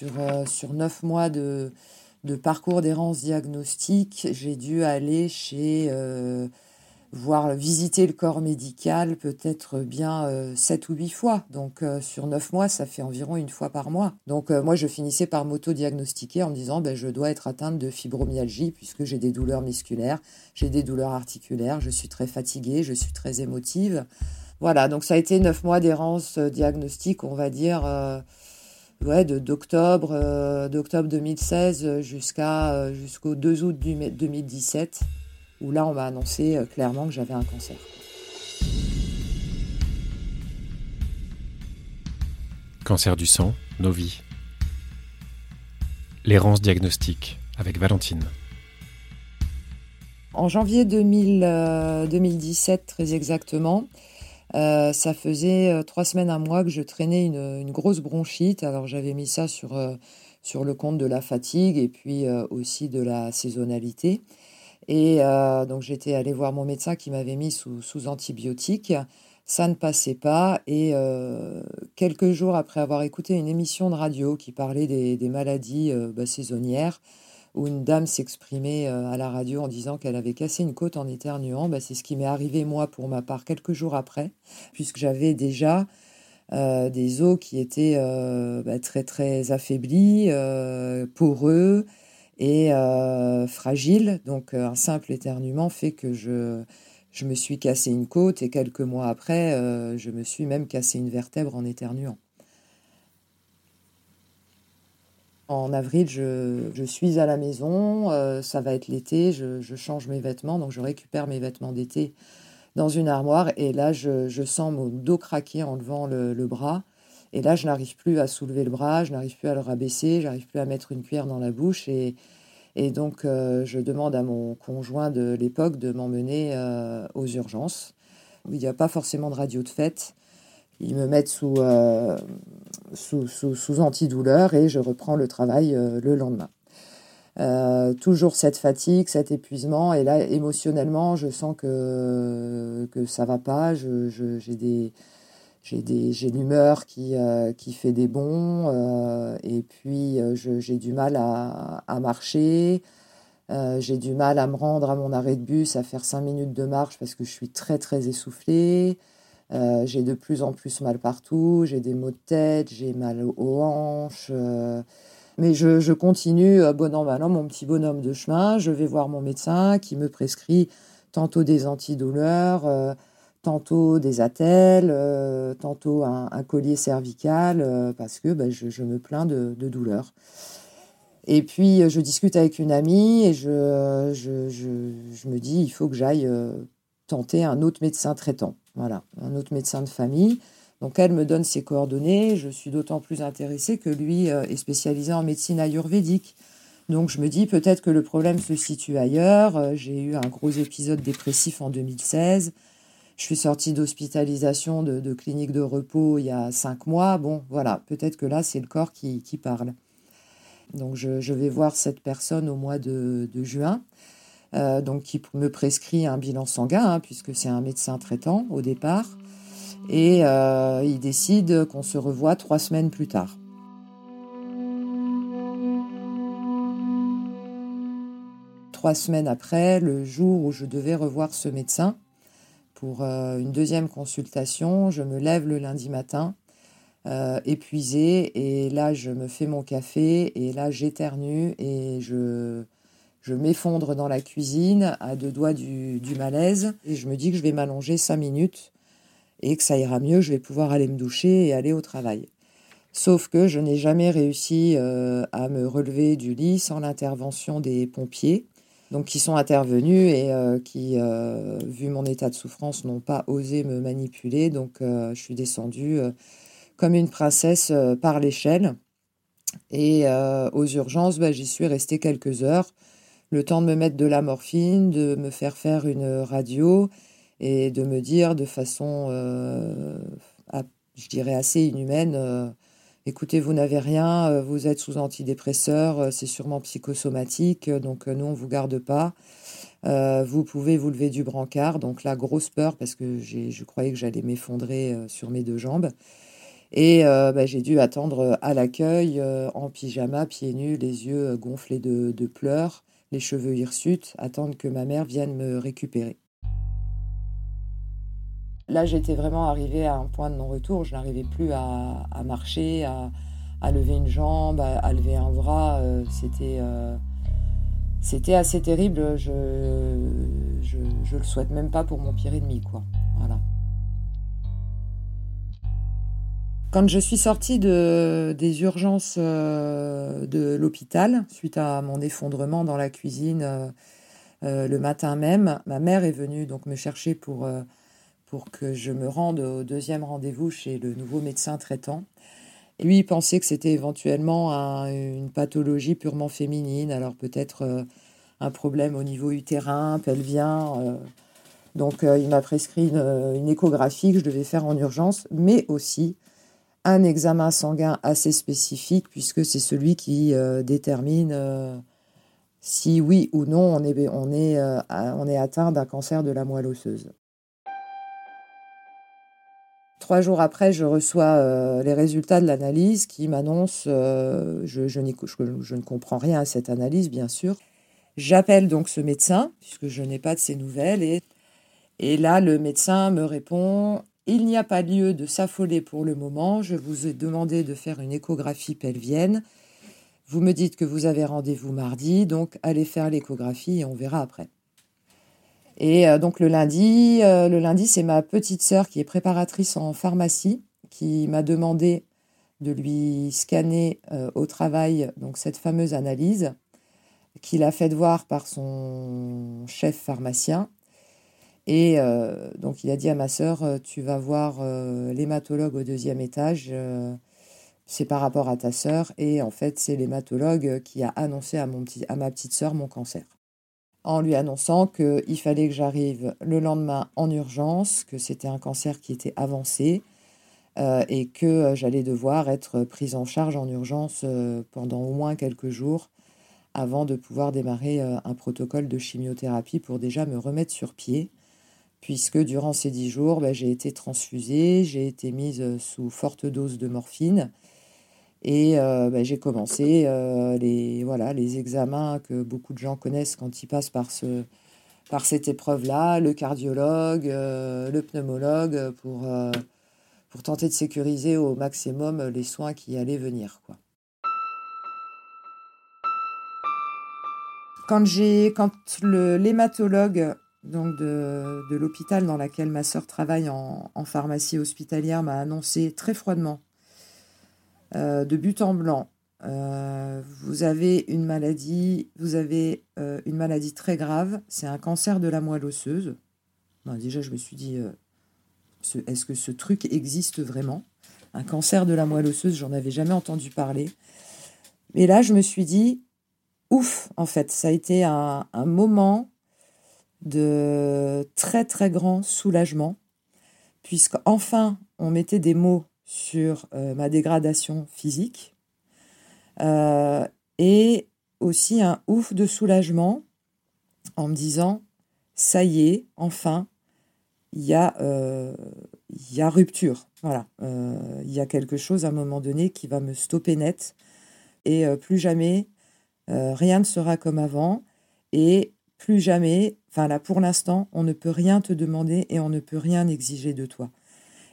sur, sur 9 mois de, parcours d'errance diagnostique, j'ai dû aller chez voir visiter le corps médical peut-être bien euh, sept ou huit fois. Donc euh, sur neuf mois, ça fait environ une fois par mois. Donc euh, moi, je finissais par m'auto-diagnostiquer en me disant ben, je dois être atteinte de fibromyalgie puisque j'ai des douleurs musculaires, j'ai des douleurs articulaires, je suis très fatiguée, je suis très émotive. Voilà, donc ça a été neuf mois d'errance diagnostique, on va dire, ouais, de d'octobre d'octobre 2016 jusqu'à jusqu'au 2 août 2017 où là, on m'a annoncé euh, clairement que j'avais un cancer. Cancer du sang, nos vies. L'errance diagnostique avec Valentine. En janvier 2017, euh, très exactement, euh, ça faisait trois semaines, un mois que je traînais une, grosse bronchite. Alors j'avais mis ça sur, sur le compte de la fatigue et puis aussi de la saisonnalité. Et euh, donc j'étais allée voir mon médecin qui m'avait mis sous, antibiotiques. Ça ne passait pas. Et euh, quelques jours après avoir écouté une émission de radio qui parlait des, maladies euh, bah, saisonnières, où une dame s'exprimait à la radio en disant qu'elle avait cassé une côte en éternuant, bah, c'est ce qui m'est arrivé moi pour ma part quelques jours après, puisque j'avais déjà des os qui étaient bah, très très affaiblis, poreux, et euh, fragile. Donc euh, un simple éternuement fait que je, je me suis cassé une côte et quelques mois après, euh, je me suis même cassé une vertèbre en éternuant. En avril, je, suis à la maison, ça va être l'été, je, change mes vêtements, donc je récupère mes vêtements d'été dans une armoire et là, je, sens mon dos craquer en levant le, bras. Et là, je n'arrive plus à soulever le bras, je n'arrive plus à le rabaisser, j'arrive plus à mettre une cuillère dans la bouche. Et, et donc, euh, je demande à mon conjoint de l'époque de m'emmener euh, aux urgences. Il n'y a pas forcément de radio de fête. Ils me mettent sous, euh, sous, sous, sous, antidouleur et je reprends le travail le lendemain. toujours cette fatigue, cet épuisement. Et là, émotionnellement, je sens que, que ça va pas. J'ai des j'ai l'humeur qui, euh, qui fait des bons euh, et puis euh, j'ai du mal à, à marcher. j'ai du mal à me rendre à mon arrêt de bus, à faire cinq minutes de marche parce que je suis très très essoufflée. J'ai de plus en plus mal partout, j'ai des maux de tête, j'ai mal aux hanches. mais je, continue, bon an, mal an, mon petit bonhomme de chemin. Je vais voir mon médecin qui me prescrit tantôt des antidouleurs, tantôt des attelles, euh, tantôt un, collier cervical, euh, parce que bah, je, me plains de, de douleur. Et puis, euh, je discute avec une amie et je, me dis, il faut que j'aille tenter un autre médecin traitant. Voilà, un autre médecin de famille. Donc, elle me donne ses coordonnées. Je suis d'autant plus intéressée que lui est spécialisé en médecine ayurvédique. Donc, je me dis peut-être que le problème se situe ailleurs. J'ai eu un gros épisode dépressif en 2016. Je suis sortie d'hospitalisation de, clinique de repos il y a cinq mois. Bon, voilà, peut-être que là, c'est le corps qui, parle. Donc, je, vais voir cette personne au mois de, juin, euh, donc qui me prescrit un bilan sanguin, hein, puisque c'est un médecin traitant au départ. Et euh, il décide qu'on se revoit trois semaines plus tard. Trois semaines après, le jour où je devais revoir ce médecin, pour euh, une deuxième consultation. Je me lève le lundi matin, euh, épuisée, et là, je me fais mon café, et là, j'éternue, et je, je m'effondre dans la cuisine à deux doigts du, malaise, et je me dis que je vais m'allonger cinq minutes, et que ça ira mieux, je vais pouvoir aller me doucher et aller au travail. Sauf que je n'ai jamais réussi euh, à me relever du lit sans l'intervention des pompiers donc qui sont intervenus et euh, qui, euh, vu mon état de souffrance, n'ont pas osé me manipuler. Donc je suis descendue comme une princesse par l'échelle. Et aux urgences, bah, j'y suis restée quelques heures, le temps de me mettre de la morphine, de me faire faire une radio et de me dire de façon, je dirais, assez inhumaine écoutez, vous n'avez rien, euh, vous êtes sous antidépresseur, euh, c'est sûrement psychosomatique, euh, donc nous, on ne vous garde pas. vous pouvez vous lever du brancard, donc la grosse peur parce que je croyais que j'allais m'effondrer sur mes deux jambes. Et bah, j'ai dû attendre à l'accueil en pyjama, pieds nus, les yeux gonflés de pleurs, les cheveux hirsutes, attendre que ma mère vienne me récupérer. Là, j'étais vraiment arrivée à un point de non-retour. Je n'arrivais plus à, marcher, à, lever une jambe, à, lever un bras. Euh, c'était, euh, c'était assez terrible. Je, je, le souhaite même pas pour mon pire ennemi, quoi. Quand je suis sortie de, des urgences euh, de l'hôpital, suite à mon effondrement dans la cuisine le matin même, ma mère est venue donc me chercher pour pour que je me rende au deuxième rendez-vous chez le nouveau médecin traitant. lui, il pensait que c'était éventuellement une pathologie purement féminine, alors peut-être euh, un problème au niveau utérin, pelvien. Euh. donc euh, il m'a prescrit une, échographie que je devais faire en urgence, mais aussi un examen sanguin assez spécifique, puisque c'est celui qui détermine si oui ou non on est, on est, on est atteint d'un cancer de la moelle osseuse. Trois jours après, je reçois euh, les résultats de l'analyse qui m'annoncent, euh, je, je, ne comprends rien à cette analyse, bien sûr. J'appelle donc ce médecin, puisque je n'ai pas de ses nouvelles, et, et là, le médecin me répond, il n'y a pas lieu de s'affoler pour le moment, je vous ai demandé de faire une échographie pelvienne. Vous me dites que vous avez rendez-vous mardi, donc allez faire l'échographie et on verra après. Et euh, donc le lundi, euh, le lundi, c'est ma petite sœur qui est préparatrice en pharmacie qui m'a demandé de lui scanner euh, au travail donc cette fameuse analyse qu'il a fait voir par son chef pharmacien. Et donc il a dit à ma sœur, tu vas voir l'hématologue au deuxième étage, c'est par rapport à ta sœur. Et en fait, c'est l'hématologue qui a annoncé à, à ma petite sœur mon cancer en lui annonçant qu'il fallait que j'arrive le lendemain en urgence, que c'était un cancer qui était avancé euh, et que euh, j'allais devoir être prise en charge en urgence euh, pendant au moins quelques jours avant de pouvoir démarrer un protocole de chimiothérapie pour déjà me remettre sur pied, puisque durant ces dix jours, ben, j'ai été transfusée, j'ai été mise sous forte dose de morphine et euh, bah, j'ai commencé euh, les, voilà, les examens que beaucoup de gens connaissent quand ils passent par, ce, par cette épreuve-là, le cardiologue, euh, le pneumologue, pour, pour tenter de sécuriser au maximum les soins qui allaient venir. Quoi. Quand, quand l'hématologue donc de, l'hôpital dans lequel ma sœur travaille en, pharmacie hospitalière m'a annoncé très froidement euh, de but en blanc. Euh, vous avez une maladie, vous avez euh, une maladie très grave, c'est un cancer de la moelle osseuse. déjà, je me suis dit, est-ce que ce truc existe vraiment? Un cancer de la moelle osseuse, j'en avais jamais entendu parler. Mais là, je me suis dit, ouf, en fait, ça a été un moment de très très grand soulagement, puisque enfin on mettait des mots sur euh, ma dégradation physique euh, et aussi un ouf de soulagement en me disant ça y est, enfin, il y, a, euh, rupture. Voilà, il y a quelque chose à un moment donné qui va me stopper net et plus jamais rien ne sera comme avant et plus jamais, enfin là pour l'instant, on ne peut rien te demander et on ne peut rien exiger de toi.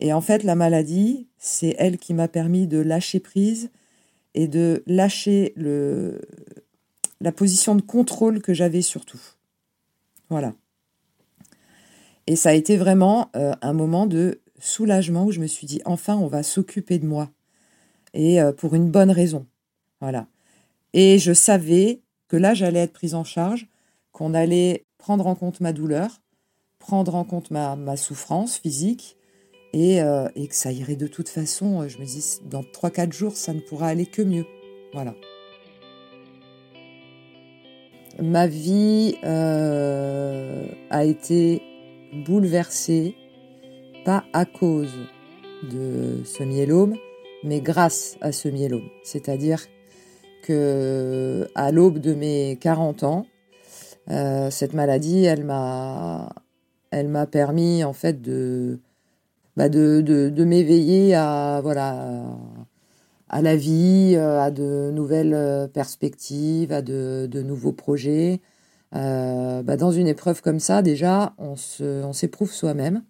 Et en fait, la maladie, c'est elle qui m'a permis de lâcher prise et de lâcher le, la position de contrôle que j'avais sur tout. Voilà. Et ça a été vraiment euh, un moment de soulagement où je me suis dit, enfin, on va s'occuper de moi. Et euh, pour une bonne raison. Voilà. Et je savais que là, j'allais être prise en charge, qu'on allait prendre en compte ma douleur, prendre en compte ma, souffrance physique, euh, et, que ça irait de toute façon. Euh, je me dis, dans 3-4 jours, ça ne pourra aller que mieux. Voilà. Ma vie euh, a été bouleversée, pas à cause de ce myélome, mais grâce à ce myélome. C'est-à-dire que à l'aube de mes 40 ans, cette maladie, elle m'a, elle m'a permis en fait de bah de, de, m'éveiller à voilà à la vie, à de nouvelles perspectives, à de, de nouveaux projets. Bah dans une épreuve comme ça, déjà, on s'éprouve on soi-même.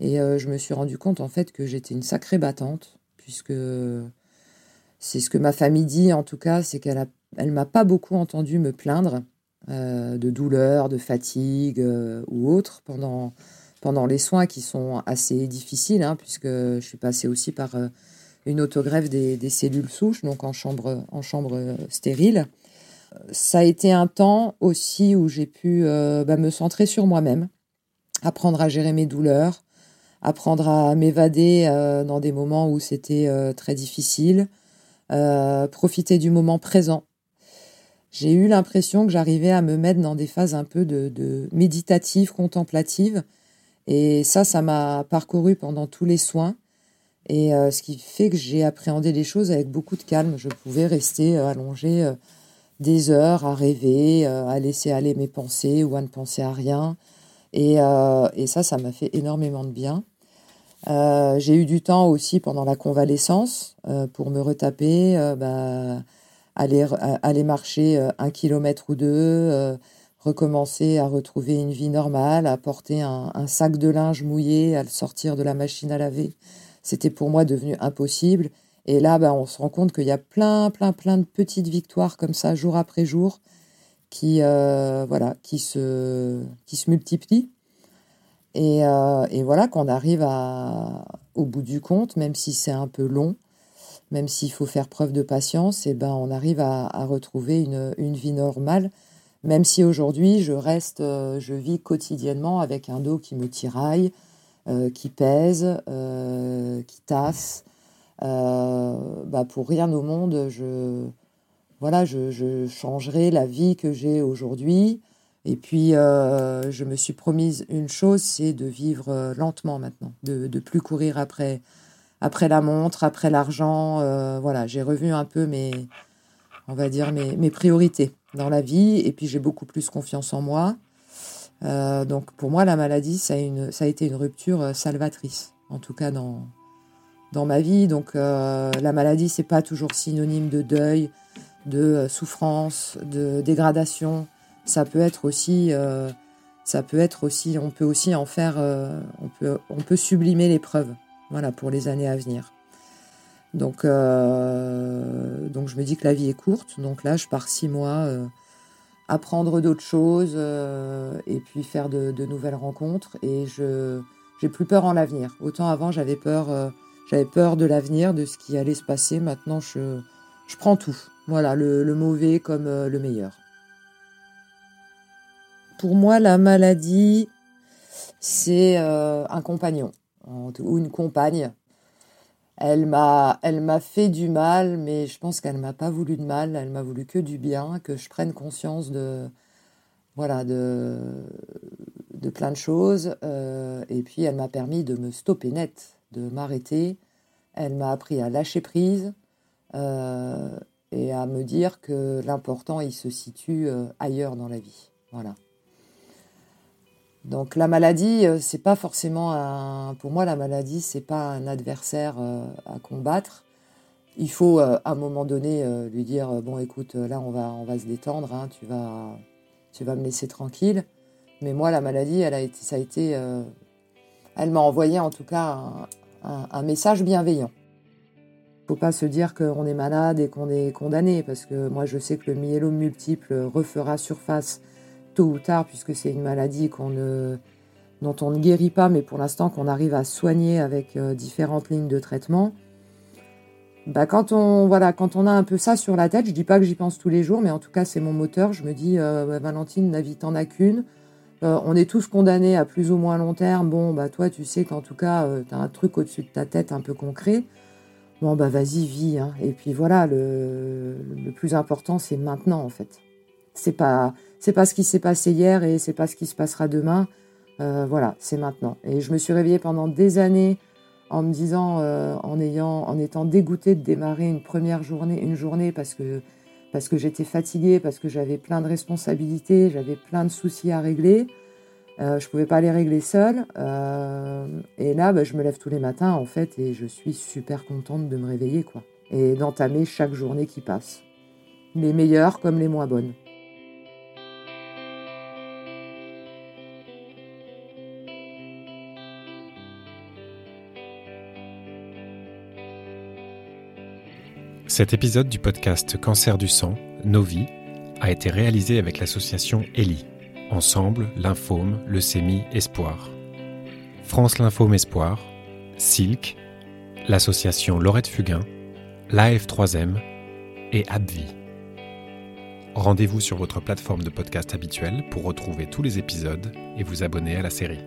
Et je me suis rendu compte en fait que j'étais une sacrée battante, puisque c'est ce que ma famille dit en tout cas, c'est qu'elle a, elle m'a pas beaucoup entendu me plaindre euh, de douleur, de fatigue euh, ou autre pendant, pendant les soins qui sont assez difficiles, hein, puisque je suis passée aussi par euh, une autogreffe des, cellules souches, donc en chambre, en chambre stérile. Ça a été un temps aussi où j'ai pu bah, me centrer sur moi-même, apprendre à gérer mes douleurs, apprendre à m'évader dans des moments où c'était très difficile, profiter du moment présent. J'ai eu l'impression que j'arrivais à me mettre dans des phases un peu de, de méditatives, contemplatives. Et ça, ça m'a parcouru pendant tous les soins. Et euh, ce qui fait que j'ai appréhendé les choses avec beaucoup de calme. Je pouvais rester euh, allongée des heures à rêver, à laisser aller mes pensées ou à ne penser à rien. Et, et ça, ça m'a fait énormément de bien. Euh, j'ai eu du temps aussi pendant la convalescence euh, pour me retaper, euh, bah, aller, aller marcher un kilomètre ou deux, recommencer à retrouver une vie normale, à porter un, sac de linge mouillé, à le sortir de la machine à laver. C'était pour moi devenu impossible. Et là, bah, on se rend compte qu'il y a plein, plein, plein de petites victoires comme ça, jour après jour, qui, voilà, qui, se, qui se multiplient. Euh, et, voilà qu'on arrive à, au bout du compte, même si c'est un peu long, même s'il faut faire preuve de patience, et eh ben on arrive à, retrouver une, vie normale. Même si aujourd'hui je reste, euh, je vis quotidiennement avec un dos qui me tiraille, euh, qui pèse, qui tasse. bah pour rien au monde, je voilà, je, je changerai la vie que j'ai aujourd'hui. Et puis, euh, je me suis promise une chose, c'est de vivre euh, lentement maintenant, de ne plus courir après, après la montre, après l'argent. Euh, voilà, j'ai revu un peu mes, on va dire, mes, mes, priorités dans la vie. Et puis, j'ai beaucoup plus confiance en moi. donc, pour moi, la maladie, ça a, été une rupture salvatrice, en tout cas dans, dans ma vie. Donc, la maladie, c'est pas toujours synonyme de deuil, de souffrance, de dégradation ça peut être aussi, euh, ça peut être aussi, on peut aussi en faire, euh, on peut, on peut sublimer l'épreuve, voilà, pour les années à venir. Donc, euh, donc je me dis que la vie est courte, donc là je pars six mois apprendre d'autres choses et puis faire de, nouvelles rencontres et je j'ai plus peur en l'avenir. Autant avant j'avais peur, j'avais peur de l'avenir, de ce qui allait se passer. Maintenant je, je prends tout, voilà, le mauvais comme le meilleur pour moi, la maladie, c'est euh, un compagnon ou une compagne. Elle m'a, elle m'a fait du mal, mais je pense qu'elle m'a pas voulu de mal. Elle m'a voulu que du bien, que je prenne conscience de, voilà, de, de plein de choses. Euh, et puis, elle m'a permis de me stopper net, de m'arrêter. Elle m'a appris à lâcher prise euh, et à me dire que l'important, il se situe ailleurs dans la vie. Voilà. Donc la maladie, euh, c'est pas forcément un. Pour moi, la maladie, c'est pas un adversaire euh, à combattre. Il faut euh, à un moment donné lui dire bon, écoute, là, on va, on va se détendre. Hein, tu vas, tu vas me laisser tranquille. Mais moi, la maladie, elle a été, ça a été, elle m'a envoyé en tout cas un, un message bienveillant. Faut pas se dire qu'on est malade et qu'on est condamné, parce que moi, je sais que le myélome multiple refera surface tôt ou tard, puisque c'est une maladie ne, dont on ne guérit pas, mais pour l'instant qu'on arrive à soigner avec euh, différentes lignes de traitement. Bah, quand on voilà, quand on a un peu ça sur la tête, je dis pas que j'y pense tous les jours, mais en tout cas c'est mon moteur. Je me dis euh, bah, Valentine, la vie t'en a qu'une. Euh, on est tous condamnés à plus ou moins long terme. Bon, bah toi, tu sais qu'en tout cas, tu as un truc au-dessus de ta tête un peu concret. Bon, bah vas-y, vis. Hein. Et puis voilà, le, le plus important, c'est maintenant en fait. C'est pas, c'est pas ce qui s'est passé hier et c'est pas ce qui se passera demain. Euh, voilà, c'est maintenant. Et je me suis réveillée pendant des années en me disant, euh, en ayant, en étant dégoûtée de démarrer une première journée, une journée parce que parce que j'étais fatiguée, parce que j'avais plein de responsabilités, j'avais plein de soucis à régler. Euh, je pouvais pas les régler seule. Et là, bah, je me lève tous les matins, en fait, et je suis super contente de me réveiller, quoi. Et d'entamer chaque journée qui passe. Les meilleures comme les moins bonnes. Cet épisode du podcast Cancer du sang, Nos vies, a été réalisé avec l'association ELI, Ensemble, Lymphome, Leucémie, Espoir. France Lymphome Espoir, Silk, l'association Laurette Fugain, l'AF3M et Abvi. Rendez-vous sur votre plateforme de podcast habituelle pour retrouver tous les épisodes et vous abonner à la série.